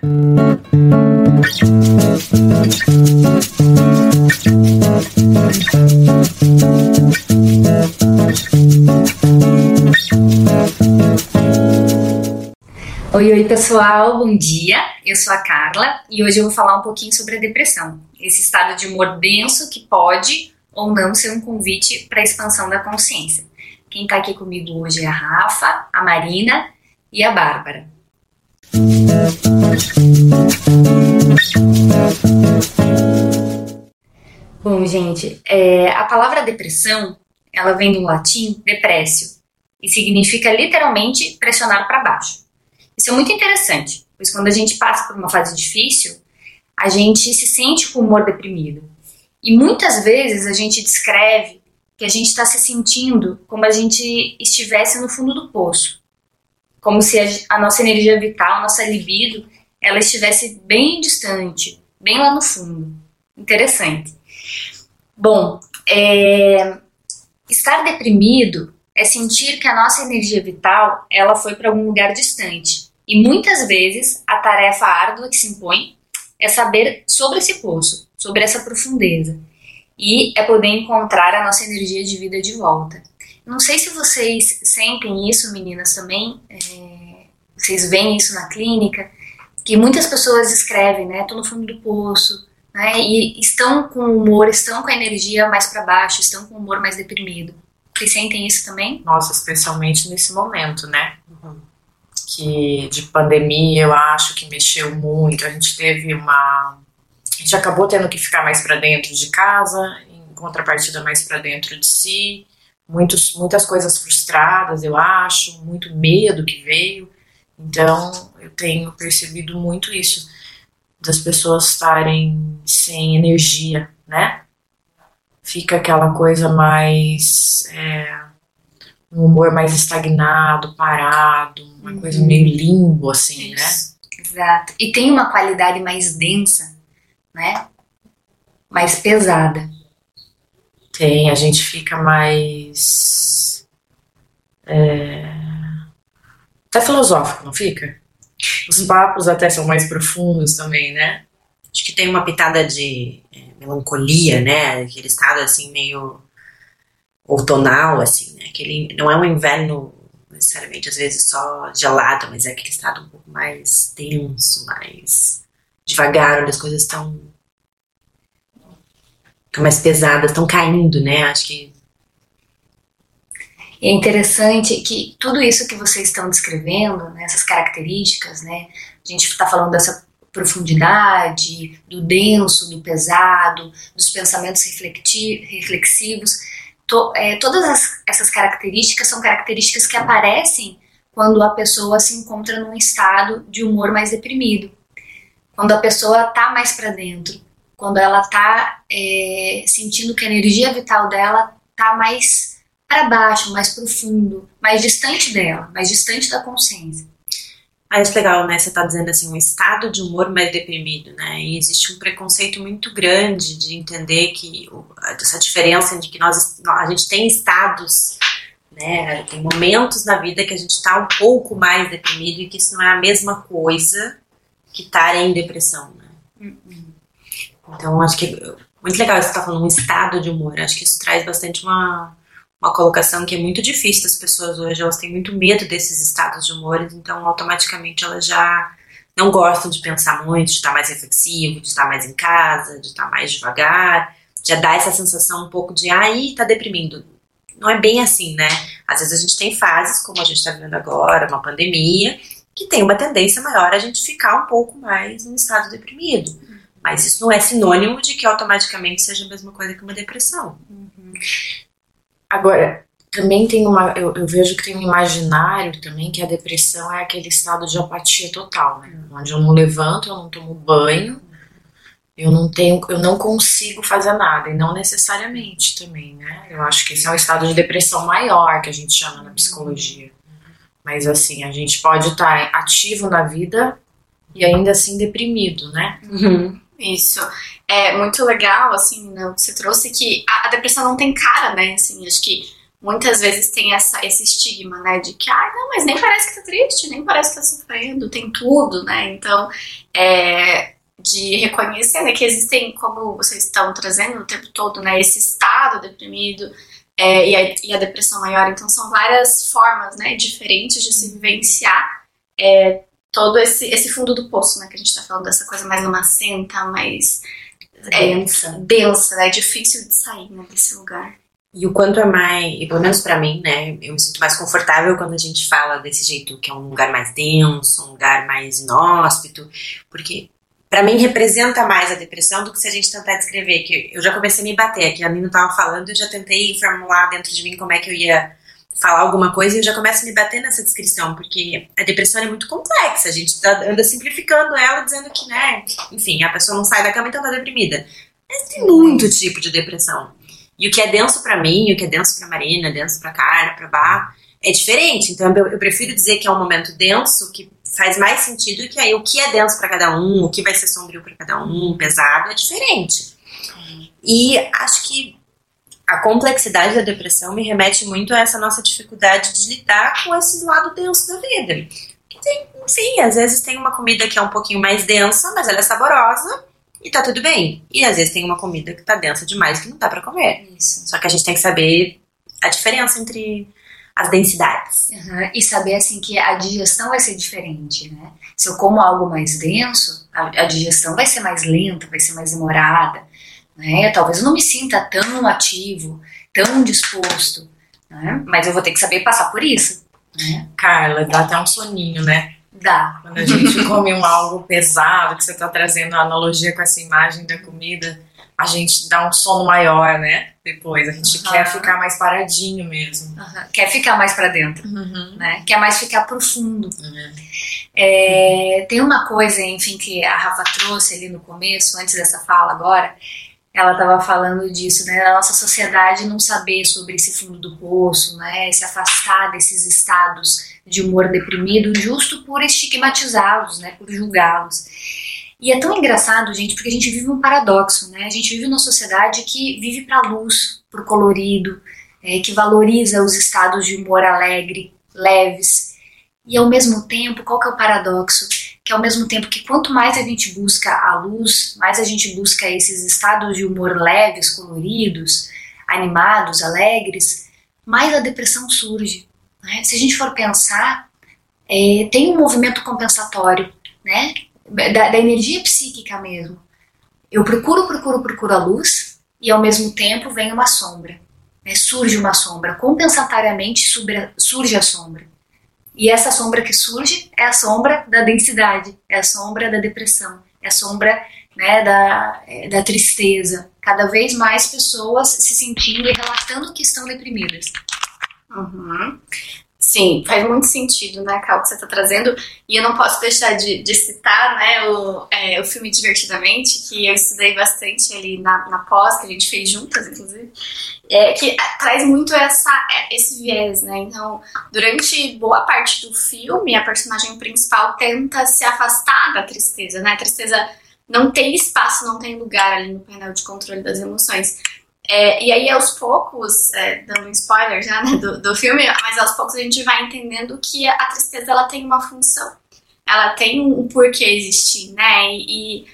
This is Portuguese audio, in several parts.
Oi, oi pessoal, bom dia. Eu sou a Carla e hoje eu vou falar um pouquinho sobre a depressão, esse estado de humor denso que pode ou não ser um convite para a expansão da consciência. Quem está aqui comigo hoje é a Rafa, a Marina e a Bárbara. Bom, gente, é, a palavra depressão ela vem do latim depressio e significa literalmente pressionar para baixo. Isso é muito interessante, pois quando a gente passa por uma fase difícil, a gente se sente com o humor deprimido. E muitas vezes a gente descreve que a gente está se sentindo como a gente estivesse no fundo do poço. Como se a, a nossa energia vital, nossa libido, ela estivesse bem distante, bem lá no fundo. Interessante. Bom, é, estar deprimido é sentir que a nossa energia vital ela foi para algum lugar distante e muitas vezes a tarefa árdua que se impõe é saber sobre esse poço, sobre essa profundeza. E é poder encontrar a nossa energia de vida de volta. Não sei se vocês sentem isso, meninas, também. É, vocês veem isso na clínica, que muitas pessoas escrevem, né? Tô no fundo do poço, né? E estão com o humor, estão com a energia mais para baixo, estão com o humor mais deprimido. Vocês sentem isso também? Nossa, especialmente nesse momento, né? Uhum que de pandemia eu acho que mexeu muito. A gente teve uma. A gente acabou tendo que ficar mais para dentro de casa, em contrapartida mais para dentro de si. Muitos, muitas coisas frustradas, eu acho, muito medo que veio. Então, eu tenho percebido muito isso, das pessoas estarem sem energia, né? Fica aquela coisa mais. É, um humor mais estagnado, parado, uma uhum. coisa meio limbo, assim, né? Isso. né? Exato. E tem uma qualidade mais densa, né? Mais pesada. Tem, a gente fica mais. É, até filosófico, não fica? Os papos até são mais profundos também, né? Acho que tem uma pitada de é, melancolia, né? Aquele estado assim meio outonal, assim, né? Aquele, não é um inverno necessariamente, às vezes, só gelado, mas é aquele estado um pouco mais tenso, mais devagar, onde as coisas estão mais pesadas, estão caindo, né? Acho que é interessante que tudo isso que vocês estão descrevendo, né, essas características, né, a gente está falando dessa profundidade, do denso, do pesado, dos pensamentos reflexivos, to, é, todas as, essas características são características que aparecem quando a pessoa se encontra num estado de humor mais deprimido. Quando a pessoa está mais para dentro, quando ela está é, sentindo que a energia vital dela está mais para baixo, mais profundo, mais distante dela, mais distante da consciência. Ah, isso é legal, né? Você está dizendo assim, um estado de humor mais deprimido, né? E existe um preconceito muito grande de entender que essa diferença de que nós a gente tem estados, né? Tem momentos na vida que a gente está um pouco mais deprimido e que isso não é a mesma coisa que estar em depressão, né? Uhum. Então acho que muito legal você estar tá falando um estado de humor. Acho que isso traz bastante uma uma colocação que é muito difícil das pessoas hoje. Elas têm muito medo desses estados de humor, então automaticamente elas já não gostam de pensar muito, de estar mais reflexivo, de estar mais em casa, de estar mais devagar. Já dá essa sensação um pouco de, ai, tá deprimindo. Não é bem assim, né? Às vezes a gente tem fases, como a gente está vivendo agora, uma pandemia, que tem uma tendência maior a gente ficar um pouco mais em estado deprimido. Mas isso não é sinônimo de que automaticamente seja a mesma coisa que uma depressão. Uhum. Agora, também tem uma. Eu, eu, vejo que tem um imaginário também que a depressão é aquele estado de apatia total, né? Onde eu não levanto, eu não tomo banho, eu não tenho, eu não consigo fazer nada, e não necessariamente também, né? Eu acho que esse é um estado de depressão maior que a gente chama na psicologia. Mas assim, a gente pode estar ativo na vida e ainda assim deprimido, né? Uhum. Isso. É muito legal, assim, né, você trouxe que a, a, depressão não tem cara, né? Assim, acho que muitas vezes tem essa, esse estigma, né, de que, ah, não, mas nem parece que tá triste, nem parece que tá sofrendo, tem tudo, né, então, é, de reconhecer, né, que existem, como vocês estão trazendo o tempo todo, né, esse estado deprimido é, e, a, e, a, depressão maior, então são várias formas, né, diferentes de se vivenciar é, todo esse, esse fundo do poço, né, que a gente tá falando dessa coisa mais lamacenta, mais é, densa, densa, né, difícil de sair, né, desse lugar. E o quanto é mais, pelo menos para mim, né, eu me sinto mais confortável quando a gente fala desse jeito, que é um lugar mais denso, um lugar mais inóspito, porque para mim representa mais a depressão do que se a gente tentar descrever, que eu já comecei a me bater, que a Nina tava falando, eu já tentei formular dentro de mim como é que eu ia falar alguma coisa e eu já começo a me bater nessa descrição, porque a depressão é muito complexa, a gente tá, anda simplificando ela, dizendo que, né, enfim, a pessoa não sai da cama então tá deprimida. Mas tem muito tipo de depressão. E o que é denso para mim, o que é denso para Marina, denso para Carla, para Bá, é diferente. Então eu, eu, prefiro dizer que é um momento denso que faz mais sentido que aí o que é denso para cada um, o que vai ser sombrio para cada um, pesado, é diferente. E acho que a complexidade da depressão me remete muito a essa nossa dificuldade de lidar com esse lado denso da vida. Tem, sim, às vezes tem uma comida que é um pouquinho mais densa, mas ela é saborosa e tá tudo bem. E às vezes tem uma comida que tá densa demais que não dá para comer. Isso. Só que a gente tem que saber a diferença entre as densidades. Uhum. E saber assim que a digestão vai ser diferente, né? Se eu como algo mais denso, a, a digestão vai ser mais lenta, vai ser mais demorada, né? Talvez eu não me sinta tão ativo, tão disposto, né? Mas eu vou ter que saber passar por isso. Né? Carla, dá até um soninho, né? Dá. Quando a gente come um algo pesado, que você está trazendo a analogia com essa imagem da comida, a gente dá um sono maior, né? Depois, a gente uhum. quer ficar mais paradinho mesmo. Uhum. Quer ficar mais para dentro, uhum. né? Quer mais ficar profundo. Uhum. É, tem uma coisa, enfim, que a Rafa trouxe ali no começo, antes dessa fala agora, ela estava falando disso, né? Da nossa sociedade não saber sobre esse fundo do poço, né? Se afastar desses estados de humor deprimido, justo por estigmatizá-los, né? Por julgá-los. E é tão engraçado, gente, porque a gente vive um paradoxo, né? A gente vive numa sociedade que vive para luz, para colorido, é, que valoriza os estados de humor alegre, leves. E ao mesmo tempo, qual que é o paradoxo? que ao mesmo tempo que quanto mais a gente busca a luz, mais a gente busca esses estados de humor leves, coloridos, animados, alegres, mais a depressão surge. Né? Se a gente for pensar, é, tem um movimento compensatório, né? Da, da, energia psíquica mesmo. Eu procuro, procuro, procuro a luz e ao mesmo tempo vem uma sombra. Né? Surge uma sombra. Compensatoriamente surge a sombra. E essa sombra que surge é a sombra da densidade, é a sombra da depressão, é a sombra né, da, é, da tristeza. Cada vez mais pessoas se sentindo e relatando que estão deprimidas. Uhum. Sim, faz muito sentido, né, Cal, que você está trazendo. E eu não posso deixar de, de citar né, o, é, o filme Divertidamente, que eu estudei bastante ali na, na pós, que a gente fez juntas, inclusive, é, que traz muito essa, é, esse viés, né? Então, durante boa parte do filme, a personagem principal tenta se afastar da tristeza, né? A tristeza não tem espaço, não tem lugar ali no painel de controle das emoções. É, e aí, aos poucos, é, dando um spoiler já né, do, do filme, mas aos poucos a gente vai entendendo que a tristeza ela tem uma função, ela tem um porquê existir, né? E, e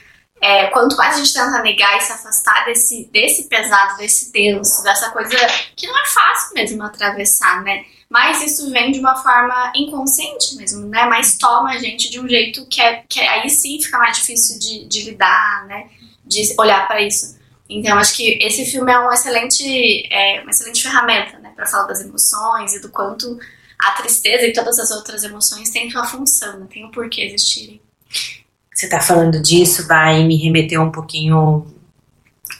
é, quanto mais a gente tenta negar e se afastar desse, desse pesado, desse denso, dessa coisa que não é fácil mesmo atravessar, né? Mas isso vem de uma forma inconsciente mesmo, né? Mas toma a gente de um jeito que, é, que aí sim fica mais difícil de, de lidar, né? De olhar para isso. Então, acho que esse filme é, um excelente, é uma excelente ferramenta né, para falar das emoções e do quanto a tristeza e todas as outras emoções têm uma função, né, têm um porquê existirem. Você está falando disso, vai me remeter um pouquinho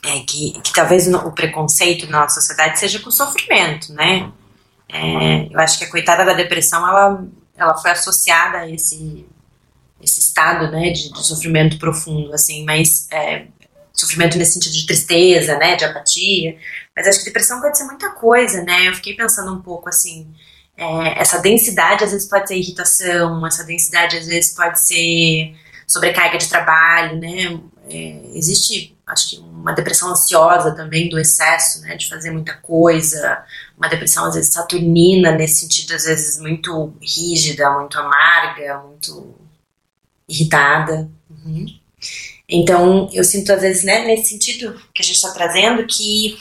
é, que, que talvez o preconceito na nossa sociedade seja com o sofrimento, né? É, eu acho que a coitada da depressão, ela, ela foi associada a esse, esse estado, né, de, de sofrimento profundo, assim, mas é, sofrimento nesse sentido de tristeza, né, de apatia, mas acho que depressão pode ser muita coisa, né, eu fiquei pensando um pouco assim, é, essa densidade às vezes pode ser irritação, essa densidade às vezes pode ser sobrecarga de trabalho, né? É, existe, acho que, uma depressão ansiosa também do excesso, né? De fazer muita coisa, uma depressão às vezes saturnina, nesse sentido, às vezes muito rígida, muito amarga, muito irritada. Uhum. Então, eu sinto às vezes, né, nesse sentido que a gente está trazendo, que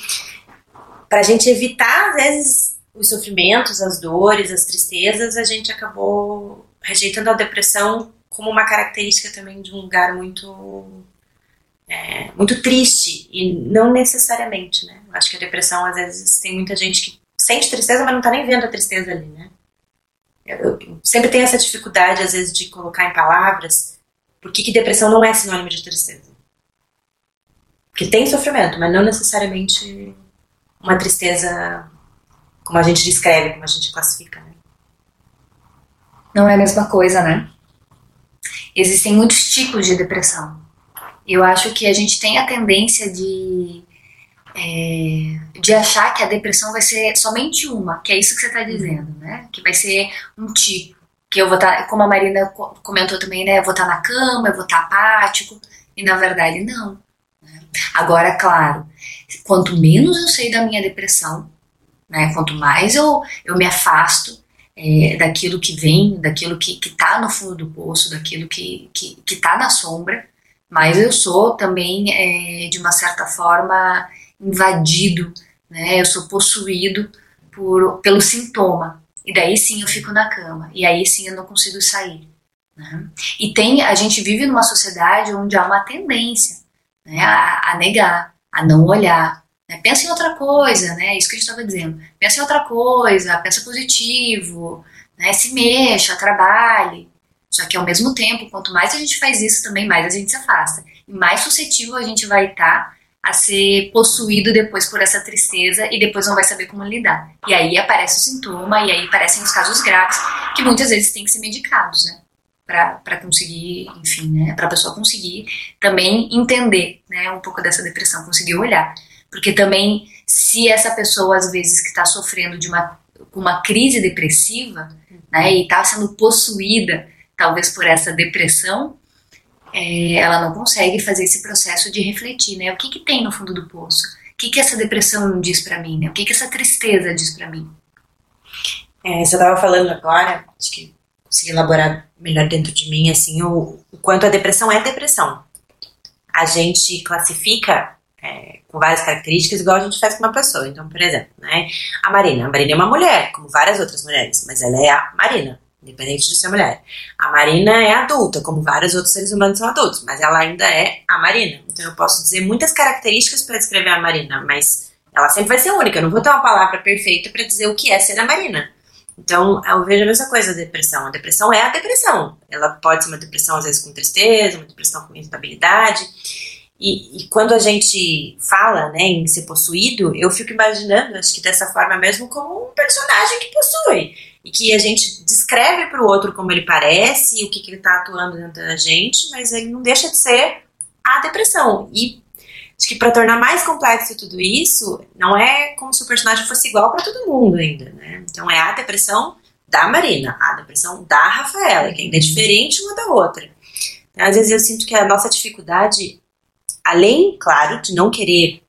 para a gente evitar, às vezes, os sofrimentos, as dores, as tristezas, a gente acabou rejeitando a depressão como uma característica também de um lugar muito é, muito triste e não necessariamente, né? Acho que a depressão às vezes tem muita gente que sente tristeza, mas não tá nem vendo a tristeza ali, né? Eu, eu sempre tenho essa dificuldade às vezes de colocar em palavras por que, que depressão não é sinônimo de tristeza. Porque tem sofrimento, mas não necessariamente uma tristeza como a gente descreve, como a gente classifica, né? Não é a mesma coisa, né? Existem muitos tipos de depressão. Eu acho que a gente tem a tendência de é, de achar que a depressão vai ser somente uma, que é isso que você está dizendo, né? Que vai ser um tipo, que eu vou estar, tá, como a Marina comentou também, né? Eu vou estar tá na cama, eu vou estar tá apático, e na verdade não. Né? Agora, claro, quanto menos eu sei da minha depressão, né? Quanto mais eu, eu me afasto é, daquilo que vem, daquilo que está no fundo do poço, daquilo que que, que tá na sombra, mas eu sou também, é, de uma certa forma, invadido, né? eu sou possuído por, pelo sintoma. E daí sim eu fico na cama, e aí sim eu não consigo sair. Né? E tem, a gente vive numa sociedade onde há uma tendência né, a, a negar, a não olhar, né? Pensa em outra coisa, né? Isso que a gente estava dizendo. Pensa em outra coisa, pensa positivo, né? se mexa, trabalhe. Só que ao mesmo tempo, quanto mais a gente faz isso também, mais a gente se afasta. E mais suscetível a gente vai estar tá a ser possuído depois por essa tristeza e depois não vai saber como lidar. E aí aparece o sintoma e aí aparecem os casos graves que muitas vezes têm que ser medicados, né? Para conseguir, enfim, né? Para a pessoa conseguir também entender, né? Um pouco dessa depressão, conseguir olhar. Porque também, se essa pessoa, às vezes, que está sofrendo de uma, uma crise depressiva, né, e está sendo possuída, talvez por essa depressão, é, ela não consegue fazer esse processo de refletir, né? O que, que tem no fundo do poço? O que, que essa depressão diz para mim, né? O que, que essa tristeza diz para mim? É, você estava falando agora, acho que consegui elaborar melhor dentro de mim, assim, o, o quanto a depressão é depressão. A gente classifica é, com várias características, igual a gente faz com uma pessoa. Então, por exemplo, né, a Marina. A Marina é uma mulher, como várias outras mulheres, mas ela é a Marina, independente de ser mulher. A Marina é adulta, como vários outros seres humanos são adultos, mas ela ainda é a Marina. Então, eu posso dizer muitas características para descrever a Marina, mas ela sempre vai ser única. Eu não vou ter uma palavra perfeita para dizer o que é ser a Marina. Então, eu vejo a mesma coisa a depressão. A depressão é a depressão. Ela pode ser uma depressão, às vezes, com tristeza, uma depressão com instabilidade. E, e, quando a gente fala né, em ser possuído, eu fico imaginando, acho que dessa forma mesmo, como um personagem que possui. E que a gente descreve para o outro como ele parece, o que, que ele está atuando dentro da gente, mas ele não deixa de ser a depressão. E acho que para tornar mais complexo tudo isso, não é como se o personagem fosse igual para todo mundo ainda. Né? Então é a depressão da Marina, a depressão da Rafaela, que ainda é diferente uma da outra. Às vezes eu sinto que a nossa dificuldade além, claro, de não querer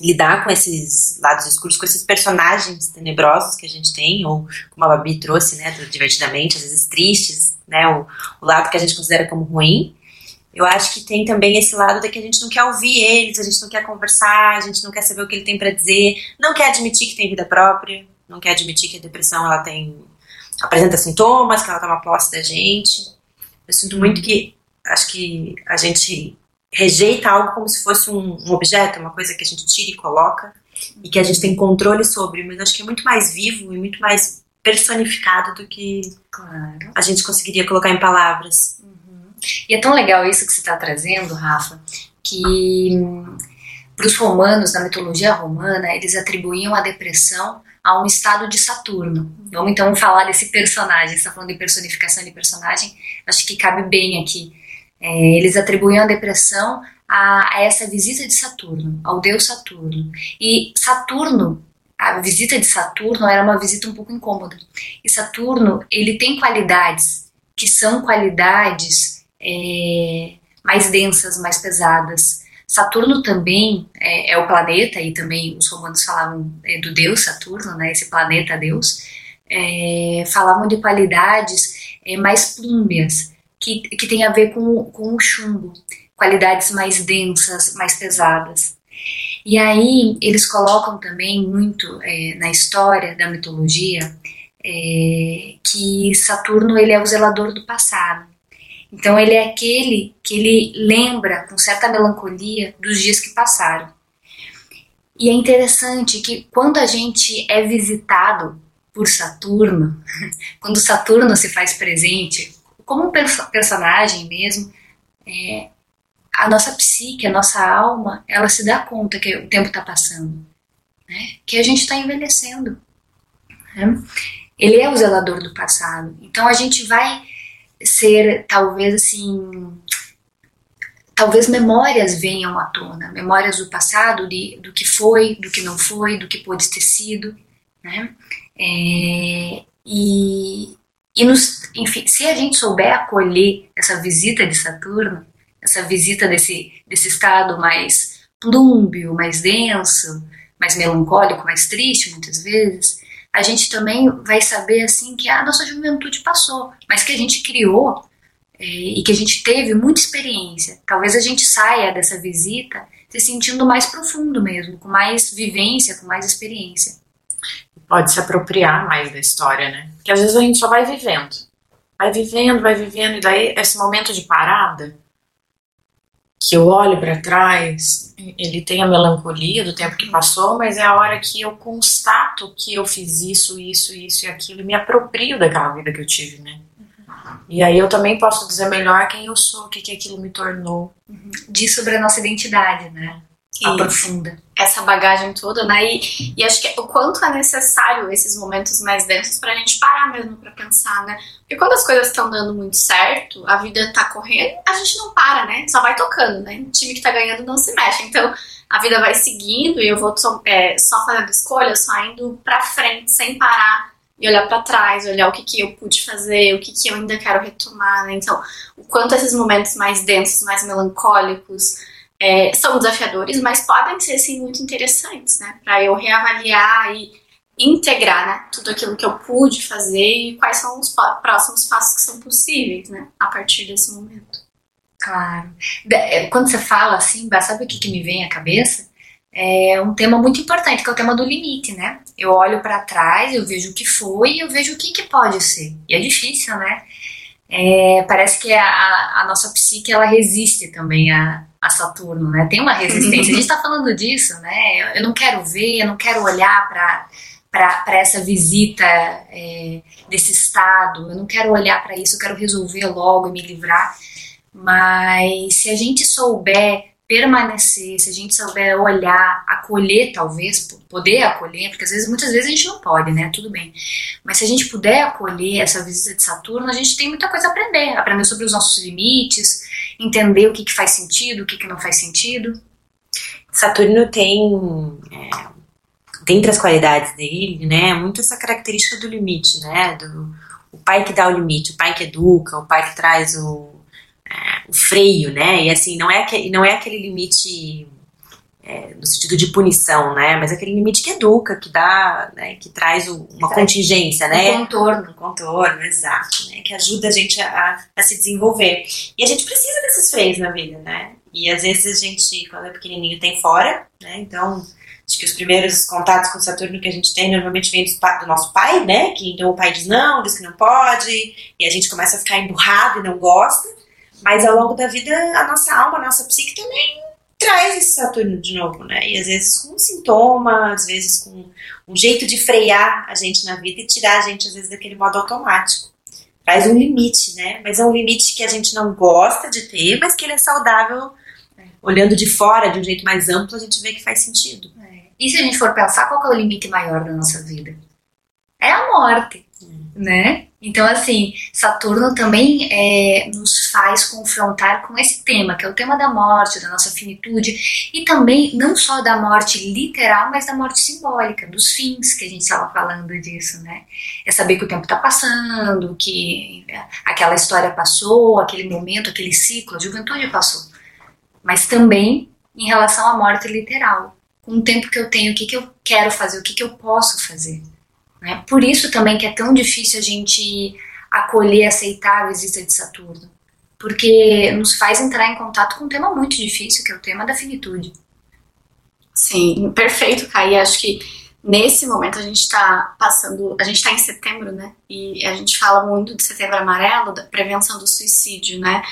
lidar com esses lados escuros, com esses personagens tenebrosos que a gente tem, ou como a Babi trouxe, né, divertidamente, às vezes tristes, né, o, o lado que a gente considera como ruim. Eu acho que tem também esse lado de que a gente não quer ouvir eles, a gente não quer conversar, a gente não quer saber o que ele tem para dizer, não quer admitir que tem vida própria, não quer admitir que a depressão ela tem apresenta sintomas, que ela toma posse da gente. Eu sinto muito que acho que a gente rejeita algo como se fosse um, um, objeto, uma coisa que a gente tira e coloca e que a gente tem controle sobre, mas acho que é muito mais vivo e muito mais personificado do que claro. a gente conseguiria colocar em palavras. Uhum. E é tão legal isso que você está trazendo, Rafa, que para os romanos, na mitologia romana, eles atribuíam a depressão a um estado de Saturno. Vamos então falar desse personagem, você está falando de personificação de personagem, acho que cabe bem aqui é, eles atribuíam a depressão a, a, essa visita de Saturno, ao deus Saturno. E Saturno, a visita de Saturno era uma visita um pouco incômoda. E Saturno, ele tem qualidades que são qualidades é, mais densas, mais pesadas. Saturno também é, é, o planeta, e também os romanos falavam é, do deus Saturno, né, esse planeta Deus, é, falavam de qualidades é, mais plúmbias, que, que tem a ver com, com o chumbo, qualidades mais densas, mais pesadas. E aí eles colocam também muito é, na história da mitologia é, que Saturno ele é o zelador do passado. Então ele é aquele que ele lembra com certa melancolia dos dias que passaram. E é interessante que quando a gente é visitado por Saturno, quando Saturno se faz presente, como um personagem mesmo, é, a nossa psique, a nossa alma, ela se dá conta que o tempo está passando, né? que a gente está envelhecendo. Né? Ele é o zelador do passado. Então a gente vai ser, talvez assim, talvez memórias venham à tona, memórias do passado, de, do que foi, do que não foi, do que pôde ter sido, né? É, e, e nos, enfim, se a gente souber acolher essa visita de Saturno, essa visita desse, desse estado mais plúmbio, mais denso, mais melancólico, mais triste muitas vezes, a gente também vai saber assim que a nossa juventude passou, mas que a gente criou é, e que a gente teve muita experiência. Talvez a gente saia dessa visita se sentindo mais profundo mesmo, com mais vivência, com mais experiência. Pode se apropriar mais da história, né? Porque às vezes a gente só vai vivendo. Vai vivendo, vai vivendo, e daí esse momento de parada que eu olho para trás, ele tem a melancolia do tempo que passou, mas é a hora que eu constato que eu fiz isso, isso, isso e aquilo, e me aproprio daquela vida que eu tive, né? Uhum. E aí eu também posso dizer melhor quem eu sou, o que, que aquilo me tornou. Uhum. Diz sobre a nossa identidade, né? Aprofunda. Essa bagagem toda, né? E, e acho que o quanto é necessário esses momentos mais densos pra gente parar mesmo pra pensar, né? Porque quando as coisas estão dando muito certo, a vida tá correndo, a gente não para, né? Só vai tocando, né? O time que tá ganhando não se mexe. Então, a vida vai seguindo e eu vou é, só fazendo escolhas, só indo pra frente, sem parar e olhar para trás, olhar o que, que eu pude fazer, o que, que eu ainda quero retomar, né? Então, o quanto esses momentos mais densos, mais melancólicos, é, são desafiadores, mas podem ser sim muito interessantes, né? Para eu reavaliar e integrar né, tudo aquilo que eu pude fazer e quais são os próximos passos que são possíveis, né? A partir desse momento. Claro. É, quando você fala assim, sabe o que, que me vem à cabeça? É um tema muito importante, que é o tema do limite, né? Eu olho para trás, eu vejo o que foi e eu vejo o que, que pode ser. E é difícil, né? É, parece que a, a, nossa psique ela resiste também a, a Saturno, né? Tem uma resistência. A gente está falando disso, né? Eu, não quero ver, eu não quero olhar para para essa visita é, desse estado, eu não quero olhar para isso, eu quero resolver logo e me livrar. Mas se a gente souber permanecer, se a gente souber olhar, acolher talvez, poder acolher, porque às vezes, muitas vezes a gente não pode, né? Tudo bem. Mas se a gente puder acolher essa visita de Saturno, a gente tem muita coisa a aprender, aprender sobre os nossos limites, entender o que, que faz sentido, o que, que não faz sentido. Saturno tem, é, dentre as qualidades dele, né, muito essa característica do limite, né, do o pai que dá o limite, o pai que educa, o pai que traz o, o freio, né, e assim, não é, que, não é aquele limite é, no sentido de punição, né? Mas aquele limite que educa, que dá, né? Que traz o, uma contingência, né? Um contorno. Um contorno, exato, né? Que ajuda a gente a, a, se desenvolver. E a gente precisa desses freios na vida, né? E às vezes a gente, quando é pequenininho, tem fora, né? Então, acho que os primeiros contatos com Saturno que a gente tem normalmente vem do, do nosso pai, né? Que então o pai diz não, diz que não pode, e a gente começa a ficar emburrado e não gosta. Mas ao longo da vida, a nossa alma, a nossa psique também traz esse Saturno de novo, né? E às vezes com um sintoma, às vezes com um jeito de frear a gente na vida e tirar a gente, às vezes, daquele modo automático. Traz um limite, né? Mas é um limite que a gente não gosta de ter, mas que ele é saudável. Olhando de fora, de um jeito mais amplo, a gente vê que faz sentido. É. E se a gente for pensar, qual é o limite maior da nossa vida? É a morte, é. né? Então, assim, Saturno também é, nos faz confrontar com esse tema, que é o tema da morte, da nossa finitude, e também não só da morte literal, mas da morte simbólica, dos fins, que a gente estava falando disso, né? É saber que o tempo está passando, que aquela história passou, aquele momento, aquele ciclo, a juventude passou. Mas também em relação à morte literal, com o tempo que eu tenho, o que, que eu quero fazer, o que, que eu posso fazer. Né? Por isso também que é tão difícil a gente acolher, aceitar a visita de Saturno, porque nos faz entrar em contato com um tema muito difícil, que é o tema da finitude. Sim, perfeito, Kai. Acho que nesse momento a gente está passando, a gente está em setembro, né? E a gente fala muito de setembro amarelo, da prevenção do suicídio, né?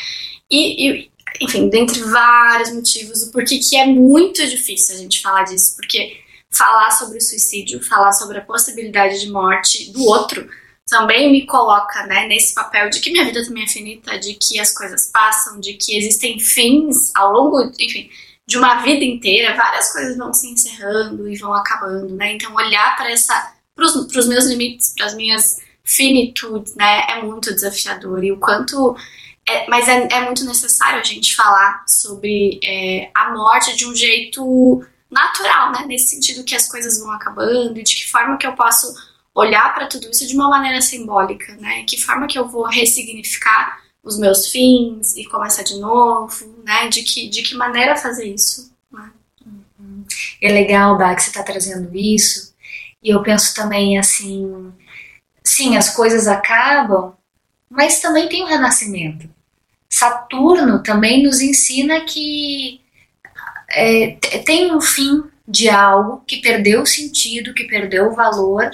E, e enfim, dentre vários motivos, o porquê que é muito difícil a gente falar disso, porque falar sobre o suicídio, falar sobre a possibilidade de morte do outro, também me coloca né, nesse papel de que minha vida também é finita, de que as coisas passam, de que existem fins ao longo, enfim, de uma vida inteira, várias coisas vão se encerrando e vão acabando, né? Então olhar para essa, para os meus limites, para as minhas finitudes, né, é muito desafiador e o quanto é, mas é, é, muito necessário a gente falar sobre é, a morte de um jeito natural, né? Nesse sentido que as coisas vão acabando e de que forma que eu posso olhar para tudo isso de uma maneira simbólica, né? Que forma que eu vou ressignificar os meus fins e começar de novo, né? De que, de que maneira fazer isso, né? É legal, Bá, que você está trazendo isso. E eu penso também assim, sim, as coisas acabam, mas também tem o renascimento. Saturno também nos ensina que é, tem um fim de algo que perdeu o sentido, que perdeu o valor,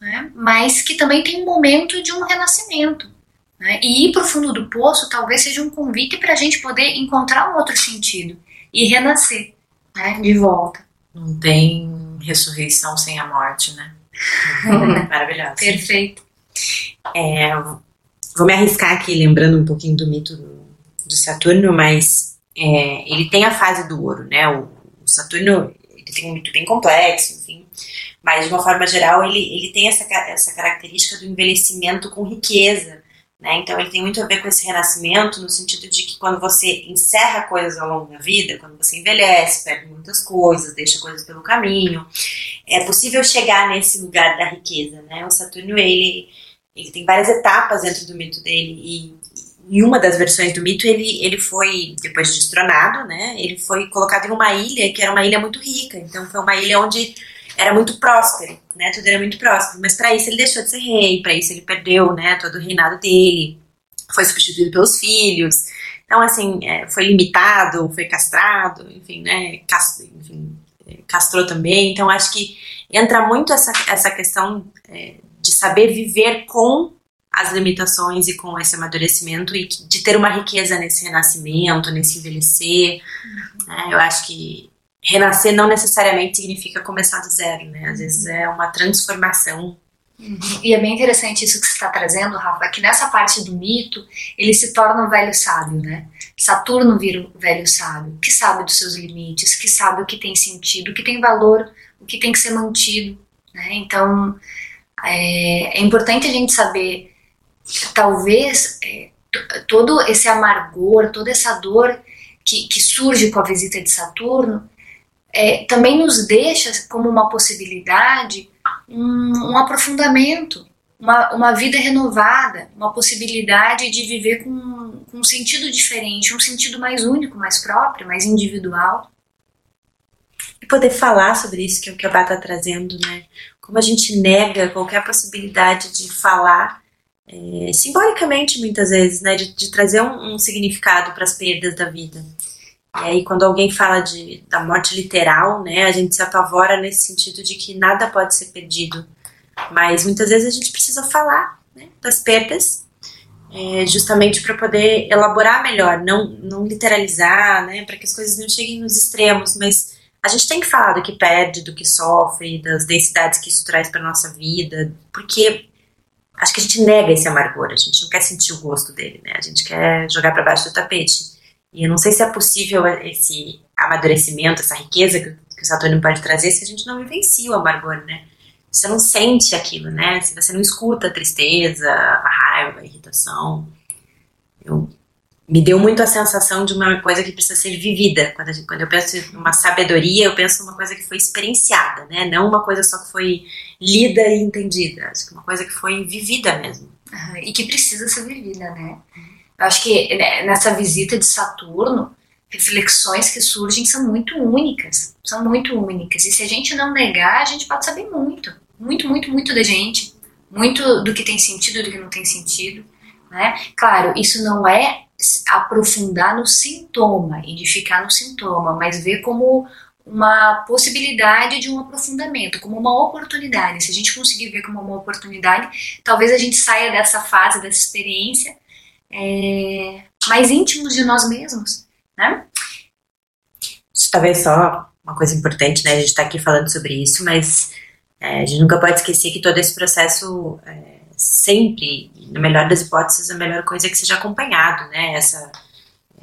né? mas que também tem um momento de um renascimento. Né? E ir para o fundo do poço talvez seja um convite para a gente poder encontrar um outro sentido e renascer né? de volta. Não tem ressurreição sem a morte, né? Maravilhoso. Perfeito. É, vou me arriscar aqui lembrando um pouquinho do mito do, do Saturno, mas é, ele tem a fase do ouro, né? O, o, Saturno ele tem mito bem complexo, enfim. Mas de uma forma geral ele, ele tem essa, essa característica do envelhecimento com riqueza, né? Então ele tem muito a ver com esse renascimento no sentido de que quando você encerra coisas ao longo da vida, quando você envelhece, perde muitas coisas, deixa coisas pelo caminho, é possível chegar nesse lugar da riqueza, né? O Saturno ele ele tem várias etapas dentro do mito dele e em uma das versões do mito, ele, ele foi, depois de destronado, né, ele foi colocado em uma ilha que era uma ilha muito rica. Então, foi uma ilha onde era muito próspero, né, tudo era muito próspero. Mas para isso ele deixou de ser rei, para isso ele perdeu, né, todo o reinado dele, foi substituído pelos filhos. Então, assim, é, foi limitado, foi castrado, enfim, né, enfim, é, castrou também. Então, acho que entra muito essa, essa questão é, de saber viver com as limitações e com esse amadurecimento e de ter uma riqueza nesse renascimento, nesse envelhecer. Uhum. Né? Eu acho que renascer não necessariamente significa começar do zero, né? Às vezes é uma transformação. Uhum. E é bem interessante isso que você está trazendo, Rafa, que nessa parte do mito ele se torna um velho sábio, né? Saturno vira um velho sábio, que sabe dos seus limites, que sabe o que tem sentido, o que tem valor, o que tem que ser mantido, né? Então é, é importante a gente saber talvez é, todo esse amargor, toda essa dor que, que surge com a visita de Saturno é, também nos deixa como uma possibilidade um, um aprofundamento, uma, uma vida renovada, uma possibilidade de viver com, com um sentido diferente, um sentido mais único, mais próprio, mais individual. E poder falar sobre isso que, é que a Bá está trazendo, né? Como a gente nega qualquer possibilidade de falar é, simbolicamente muitas vezes, né, de, de trazer um, um significado para as perdas da vida. E aí quando alguém fala de, da morte literal, né, a gente se apavora nesse sentido de que nada pode ser perdido. Mas muitas vezes a gente precisa falar né, das perdas, é, justamente para poder elaborar melhor, não, não literalizar, né, para que as coisas não cheguem nos extremos, mas a gente tem que falar do que perde, do que sofre, das densidades que isso traz para nossa vida, porque acho que a gente nega esse amargor, a gente não quer sentir o gosto dele, né? A gente quer jogar para baixo do tapete. E eu não sei se é possível esse amadurecimento, essa riqueza que, que o Saturno pode trazer se a gente não vivencia o amargor, né? você não sente aquilo, né? Se você não escuta a tristeza, a raiva, a irritação. Eu, me deu muito a sensação de uma coisa que precisa ser vivida. Quando, gente, quando eu penso em uma sabedoria, eu penso em uma coisa que foi experienciada, né? Não uma coisa só que foi lida e entendida. Acho que uma coisa que foi vivida mesmo. E que precisa ser vivida, né? Eu acho que né, nessa visita de Saturno, reflexões que surgem são muito únicas. São muito únicas. E se a gente não negar, a gente pode saber muito. Muito, muito, muito da gente. Muito do que tem sentido, do que não tem sentido. Né? Claro, isso não é aprofundar no sintoma e no sintoma, mas ver como uma possibilidade de um aprofundamento, como uma oportunidade. Se a gente conseguir ver como uma oportunidade, talvez a gente saia dessa fase, dessa experiência, é, mais íntimos de nós mesmos, né? Isso talvez só uma coisa importante, né? A gente está aqui falando sobre isso, mas é, a gente nunca pode esquecer que todo esse processo é, sempre, na melhor das hipóteses, a melhor coisa é que seja acompanhado, né? Essa,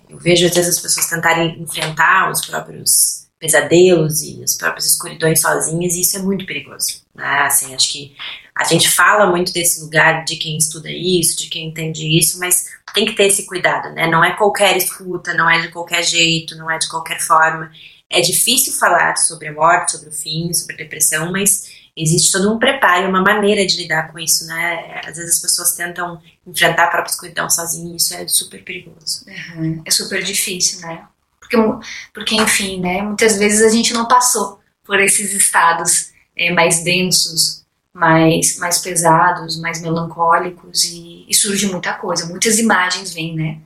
eu vejo às vezes as pessoas tentarem enfrentar os próprios pesadelos e as próprias escuridões sozinhas e isso é muito perigoso, né? Assim, acho que a gente fala muito desse lugar de quem estuda isso, de quem entende isso, mas tem que ter esse cuidado, né? Não é qualquer escuta, não é de qualquer jeito, não é de qualquer forma. É difícil falar sobre a morte, sobre o fim, sobre a depressão, mas existe todo um preparo, uma maneira de lidar com isso, né? Às vezes as pessoas tentam enfrentar a própria escuridão sozinhas, isso é super perigoso. Uhum. É super difícil, né? Porque, porque, enfim, né? Muitas vezes a gente não passou por esses estados é, mais densos, mais, mais pesados, mais melancólicos e, e surge muita coisa, muitas imagens vêm, né?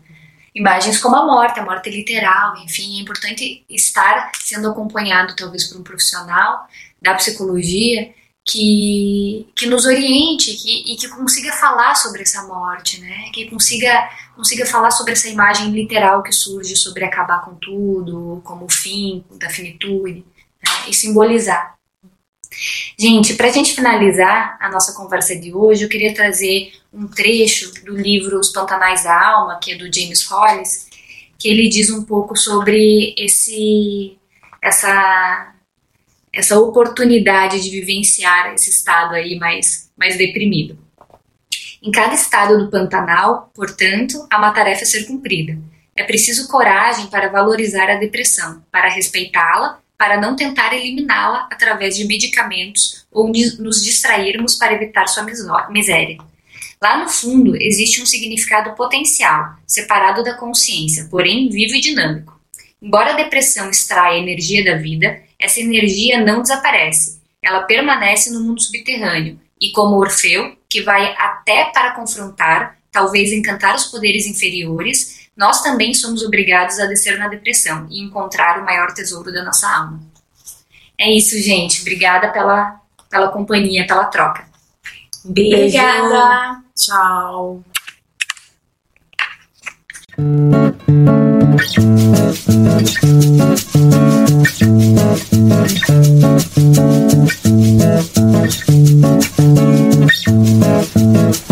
Imagens como a morte, a morte literal, enfim, é importante estar sendo acompanhado talvez por um profissional da psicologia que, que nos oriente que, e que consiga falar sobre essa morte, né? Que consiga, consiga falar sobre essa imagem literal que surge sobre acabar com tudo, como o fim da finitude, né? e simbolizar. Gente, para a gente finalizar a nossa conversa de hoje, eu queria trazer um trecho do livro Os Pantanais da Alma, que é do James Hollis, que ele diz um pouco sobre esse essa essa oportunidade de vivenciar esse estado aí mais, mais deprimido. Em cada estado do Pantanal, portanto, há uma tarefa a ser cumprida. É preciso coragem para valorizar a depressão, para respeitá-la, para não tentar eliminá-la através de medicamentos ou nos distrairmos para evitar sua miséria. Lá no fundo existe um significado potencial, separado da consciência, porém vivo e dinâmico. Embora a depressão extraia a energia da vida, essa energia não desaparece, ela permanece no mundo subterrâneo e, como Orfeu, que vai até para confrontar, talvez encantar os poderes inferiores, nós também somos obrigados a descer na depressão e encontrar o maior tesouro da nossa alma. É isso, gente. Obrigada pela, pela companhia, pela troca. Beijo. Obrigada. Tchau. Thank